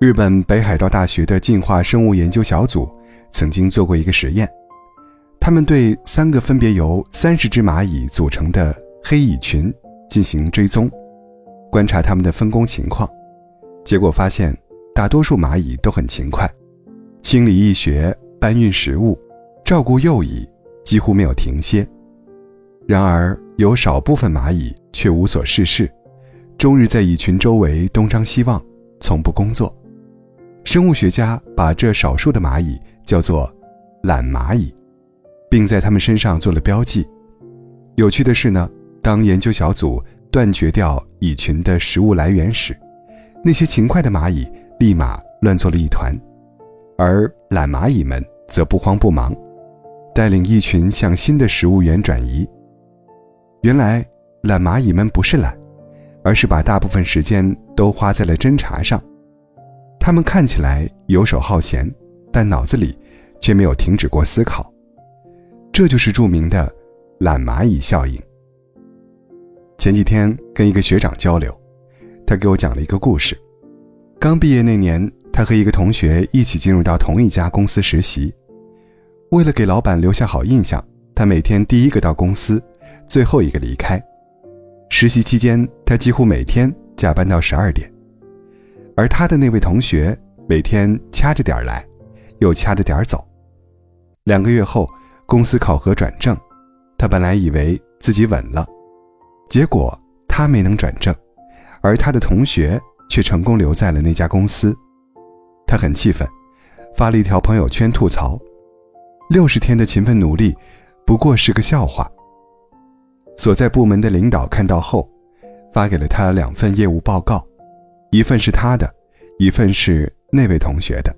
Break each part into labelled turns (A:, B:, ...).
A: 日本北海道大学的进化生物研究小组曾经做过一个实验，他们对三个分别由三十只蚂蚁组成的黑蚁群进行追踪，观察它们的分工情况。结果发现，大多数蚂蚁都很勤快，清理蚁穴、搬运食物、照顾幼蚁，几乎没有停歇。然而，有少部分蚂蚁却无所事事，终日在蚁群周围东张西望，从不工作。生物学家把这少数的蚂蚁叫做“懒蚂蚁”，并在它们身上做了标记。有趣的是呢，当研究小组断绝掉蚁群的食物来源时，那些勤快的蚂蚁立马乱作了一团，而懒蚂蚁们则不慌不忙，带领蚁群向新的食物源转移。原来，懒蚂蚁们不是懒，而是把大部分时间都花在了侦查上。他们看起来游手好闲，但脑子里却没有停止过思考。这就是著名的“懒蚂蚁效应”。前几天跟一个学长交流，他给我讲了一个故事。刚毕业那年，他和一个同学一起进入到同一家公司实习。为了给老板留下好印象，他每天第一个到公司，最后一个离开。实习期间，他几乎每天加班到十二点。而他的那位同学每天掐着点儿来，又掐着点儿走。两个月后，公司考核转正，他本来以为自己稳了，结果他没能转正，而他的同学却成功留在了那家公司。他很气愤，发了一条朋友圈吐槽：六十天的勤奋努力，不过是个笑话。所在部门的领导看到后，发给了他两份业务报告。一份是他的，一份是那位同学的。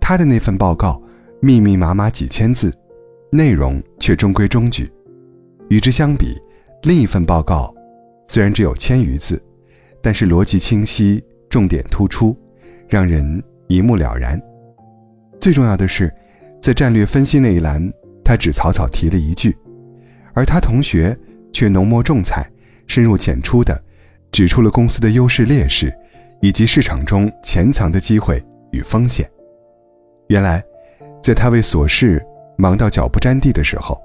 A: 他的那份报告密密麻麻几千字，内容却中规中矩。与之相比，另一份报告虽然只有千余字，但是逻辑清晰，重点突出，让人一目了然。最重要的是，在战略分析那一栏，他只草草提了一句，而他同学却浓墨重彩、深入浅出的。指出了公司的优势劣势，以及市场中潜藏的机会与风险。原来，在他为琐事忙到脚不沾地的时候，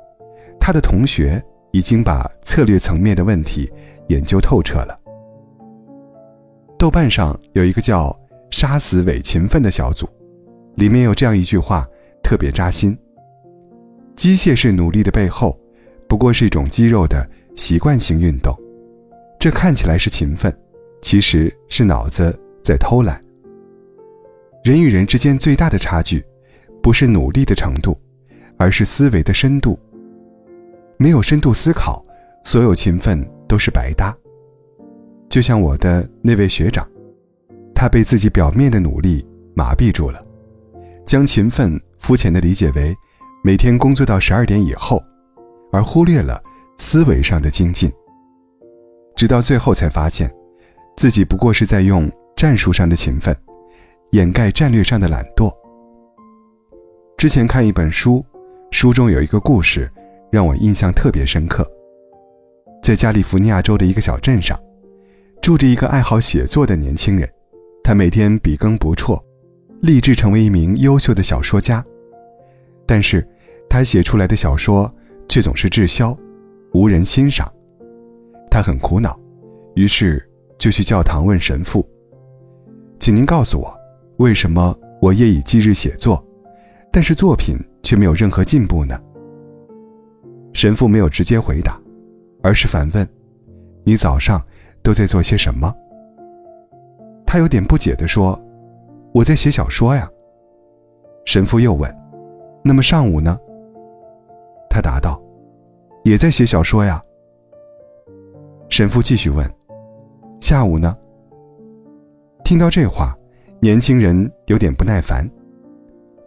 A: 他的同学已经把策略层面的问题研究透彻了。豆瓣上有一个叫“杀死伪勤奋”的小组，里面有这样一句话特别扎心：机械式努力的背后，不过是一种肌肉的习惯性运动。这看起来是勤奋，其实是脑子在偷懒。人与人之间最大的差距，不是努力的程度，而是思维的深度。没有深度思考，所有勤奋都是白搭。就像我的那位学长，他被自己表面的努力麻痹住了，将勤奋肤浅的理解为每天工作到十二点以后，而忽略了思维上的精进。直到最后才发现，自己不过是在用战术上的勤奋，掩盖战略上的懒惰。之前看一本书，书中有一个故事，让我印象特别深刻。在加利福尼亚州的一个小镇上，住着一个爱好写作的年轻人，他每天笔耕不辍，立志成为一名优秀的小说家。但是，他写出来的小说却总是滞销，无人欣赏。他很苦恼，于是就去教堂问神父：“请您告诉我，为什么我夜以继日写作，但是作品却没有任何进步呢？”神父没有直接回答，而是反问：“你早上都在做些什么？”他有点不解地说：“我在写小说呀。”神父又问：“那么上午呢？”他答道：“也在写小说呀。”神父继续问：“下午呢？”听到这话，年轻人有点不耐烦。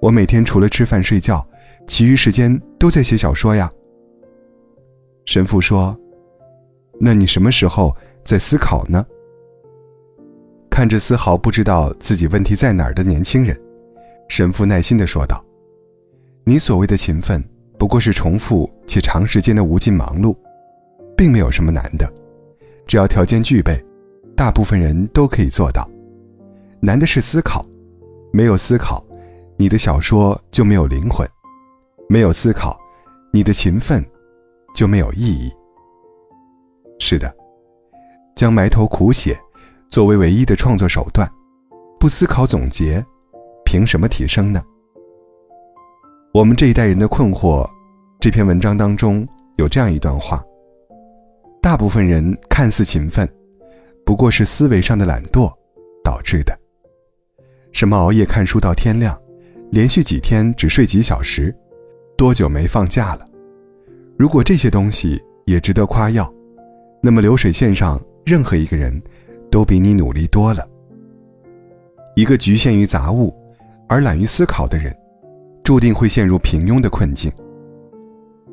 A: 我每天除了吃饭睡觉，其余时间都在写小说呀。神父说：“那你什么时候在思考呢？”看着丝毫不知道自己问题在哪儿的年轻人，神父耐心地说道：“你所谓的勤奋，不过是重复且长时间的无尽忙碌，并没有什么难的。”只要条件具备，大部分人都可以做到。难的是思考，没有思考，你的小说就没有灵魂；没有思考，你的勤奋就没有意义。是的，将埋头苦写作为唯一的创作手段，不思考总结，凭什么提升呢？我们这一代人的困惑，这篇文章当中有这样一段话：大部分人看似勤奋，不过是思维上的懒惰导致的。什么熬夜看书到天亮，连续几天只睡几小时，多久没放假了？如果这些东西也值得夸耀，那么流水线上任何一个人，都比你努力多了。一个局限于杂物，而懒于思考的人。注定会陷入平庸的困境。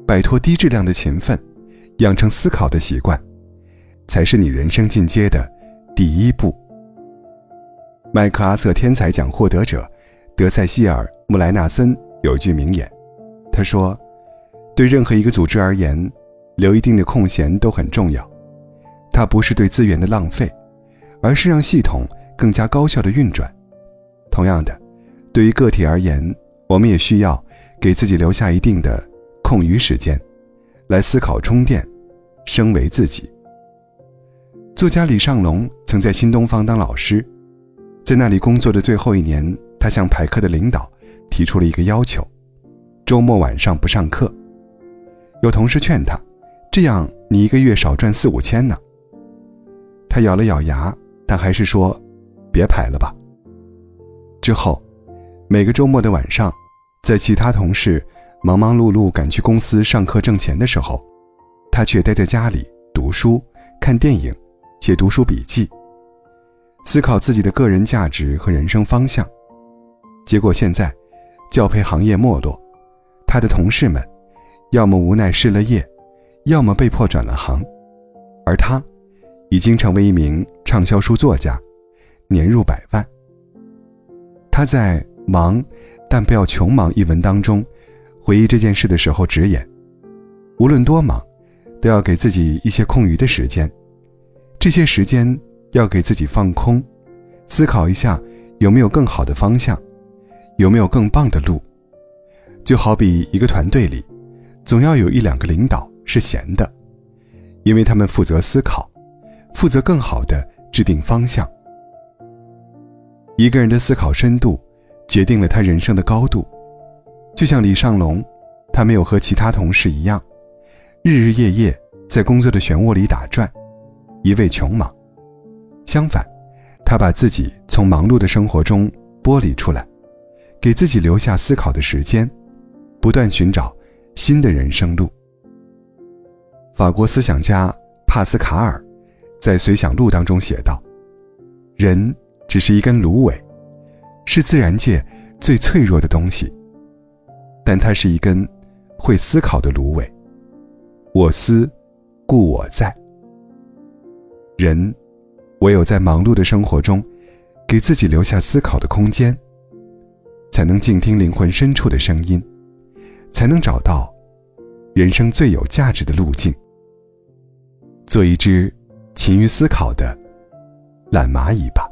A: 摆脱低质量的勤奋，养成思考的习惯，才是你人生进阶的第一步。麦克阿瑟天才奖获得者德塞西尔·穆莱纳森有一句名言，他说：“对任何一个组织而言，留一定的空闲都很重要。它不是对资源的浪费，而是让系统更加高效的运转。同样的，对于个体而言。”我们也需要给自己留下一定的空余时间，来思考、充电、升为自己。作家李尚龙曾在新东方当老师，在那里工作的最后一年，他向排课的领导提出了一个要求：周末晚上不上课。有同事劝他，这样你一个月少赚四五千呢。他咬了咬牙，但还是说：“别排了吧。”之后。每个周末的晚上，在其他同事忙忙碌碌赶去公司上课挣钱的时候，他却待在家里读书、看电影、写读书笔记，思考自己的个人价值和人生方向。结果现在，教培行业没落，他的同事们要么无奈失了业，要么被迫转了行，而他，已经成为一名畅销书作家，年入百万。他在。忙，但不要穷忙。一文当中，回忆这件事的时候直言：无论多忙，都要给自己一些空余的时间。这些时间要给自己放空，思考一下有没有更好的方向，有没有更棒的路。就好比一个团队里，总要有一两个领导是闲的，因为他们负责思考，负责更好的制定方向。一个人的思考深度。决定了他人生的高度，就像李尚龙，他没有和其他同事一样，日日夜夜在工作的漩涡里打转，一味穷忙。相反，他把自己从忙碌的生活中剥离出来，给自己留下思考的时间，不断寻找新的人生路。法国思想家帕斯卡尔在《随想录》当中写道：“人只是一根芦苇。”是自然界最脆弱的东西，但它是一根会思考的芦苇。我思，故我在。人唯有在忙碌的生活中，给自己留下思考的空间，才能静听灵魂深处的声音，才能找到人生最有价值的路径。做一只勤于思考的懒蚂蚁吧。